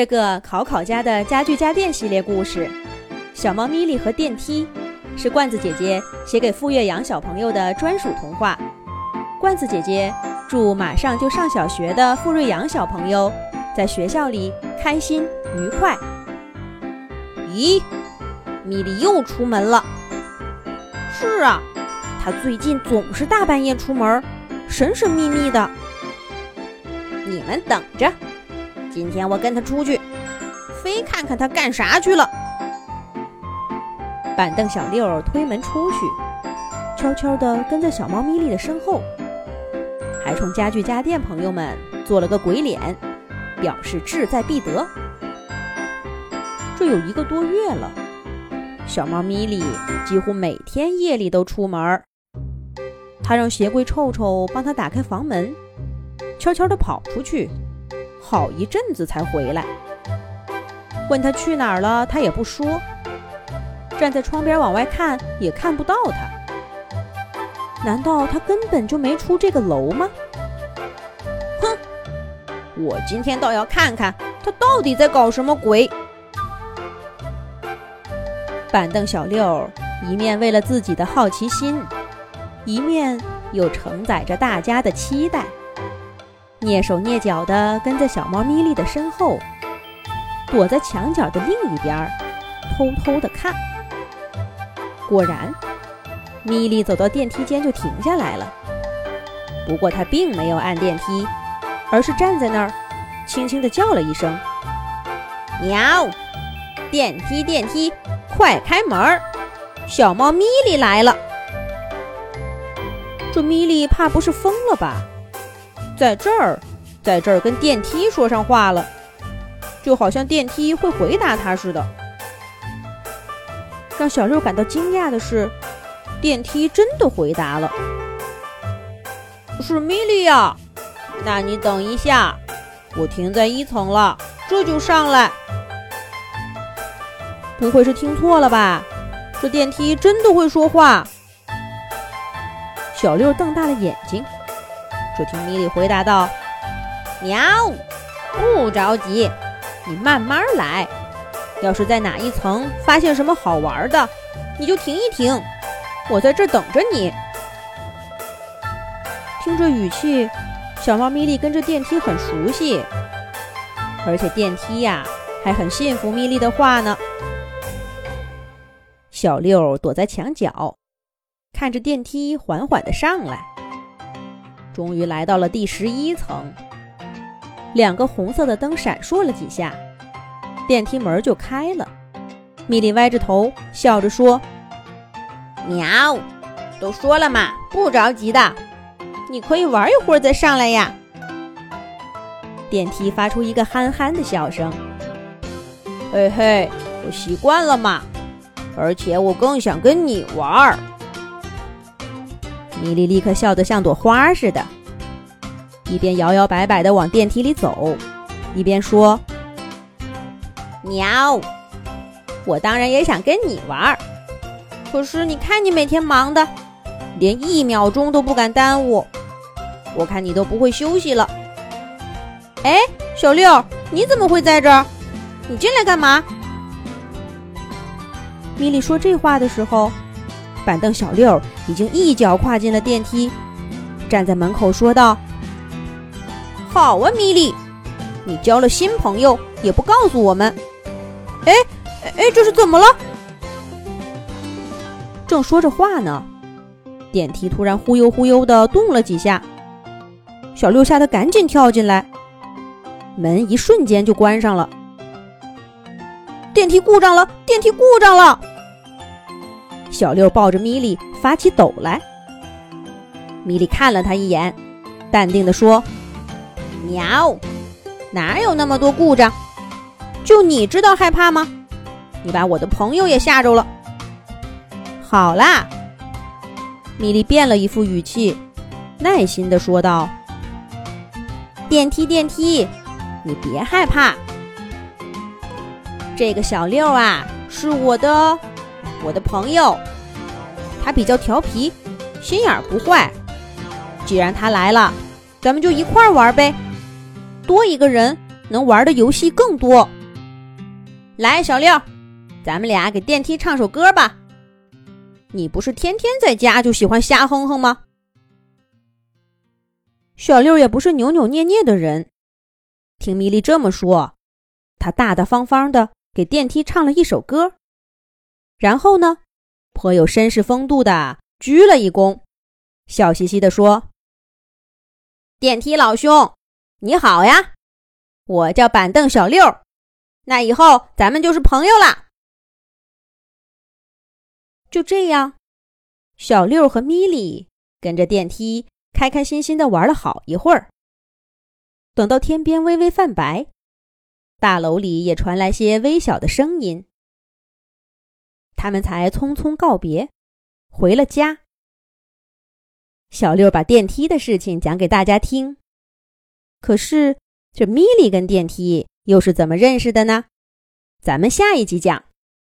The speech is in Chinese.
这个考考家的家具家电系列故事，《小猫咪咪和电梯》，是罐子姐姐写给傅月阳小朋友的专属童话。罐子姐姐祝马上就上小学的傅瑞阳小朋友在学校里开心愉快。咦，咪咪又出门了。是啊，他最近总是大半夜出门，神神秘秘的。你们等着。今天我跟他出去，非看看他干啥去了。板凳小六推门出去，悄悄地跟在小猫咪咪的身后，还冲家具家电朋友们做了个鬼脸，表示志在必得。这有一个多月了，小猫咪咪几乎每天夜里都出门。他让鞋柜臭臭帮他打开房门，悄悄地跑出去。好一阵子才回来，问他去哪儿了，他也不说。站在窗边往外看，也看不到他。难道他根本就没出这个楼吗？哼！我今天倒要看看他到底在搞什么鬼。板凳小六一面为了自己的好奇心，一面又承载着大家的期待。蹑手蹑脚地跟在小猫咪咪的身后，躲在墙角的另一边，偷偷地看。果然，咪咪走到电梯间就停下来了。不过它并没有按电梯，而是站在那儿，轻轻地叫了一声：“喵！电梯，电梯，快开门！小猫咪咪来了。”这咪咪怕不是疯了吧？在这儿，在这儿跟电梯说上话了，就好像电梯会回答他似的。让小六感到惊讶的是，电梯真的回答了：“是米莉呀，那你等一下，我停在一层了，这就上来。”不会是听错了吧？这电梯真的会说话？小六瞪大了眼睛。就听米莉回答道：“喵，不着急，你慢慢来。要是在哪一层发现什么好玩的，你就停一停，我在这等着你。”听这语气，小猫咪莉跟这电梯很熟悉，而且电梯呀还很信服咪莉的话呢。小六躲在墙角，看着电梯缓缓的上来。终于来到了第十一层，两个红色的灯闪烁了几下，电梯门就开了。米莉歪着头笑着说：“喵，都说了嘛，不着急的，你可以玩一会儿再上来呀。”电梯发出一个憨憨的笑声：“嘿嘿，我习惯了嘛，而且我更想跟你玩。”米莉立刻笑得像朵花似的，一边摇摇摆摆地往电梯里走，一边说：“喵，我当然也想跟你玩，可是你看你每天忙的，连一秒钟都不敢耽误。我看你都不会休息了。哎，小六，你怎么会在这儿？你进来干嘛？”米莉说这话的时候。板凳小六已经一脚跨进了电梯，站在门口说道：“好啊，米莉，你交了新朋友也不告诉我们。哎哎，这是怎么了？”正说着话呢，电梯突然忽悠忽悠的动了几下，小六吓得赶紧跳进来，门一瞬间就关上了。电梯故障了！电梯故障了！小六抱着米莉发起抖来。米莉看了他一眼，淡定地说：“喵，哪有那么多故障？就你知道害怕吗？你把我的朋友也吓着了。”好啦，米莉变了一副语气，耐心地说道：“电梯，电梯，你别害怕。这个小六啊，是我的。”我的朋友，他比较调皮，心眼不坏。既然他来了，咱们就一块玩呗，多一个人能玩的游戏更多。来，小六，咱们俩给电梯唱首歌吧。你不是天天在家就喜欢瞎哼哼吗？小六也不是扭扭捏捏的人，听米莉这么说，他大大方方的给电梯唱了一首歌，然后呢，颇有绅士风度的鞠了一躬，笑嘻嘻的说：“电梯老兄，你好呀，我叫板凳小六，那以后咱们就是朋友啦。”就这样，小六和米莉跟着电梯开开心心的玩了好一会儿。等到天边微微泛白，大楼里也传来些微小的声音，他们才匆匆告别，回了家。小六把电梯的事情讲给大家听，可是这米莉跟电梯又是怎么认识的呢？咱们下一集讲。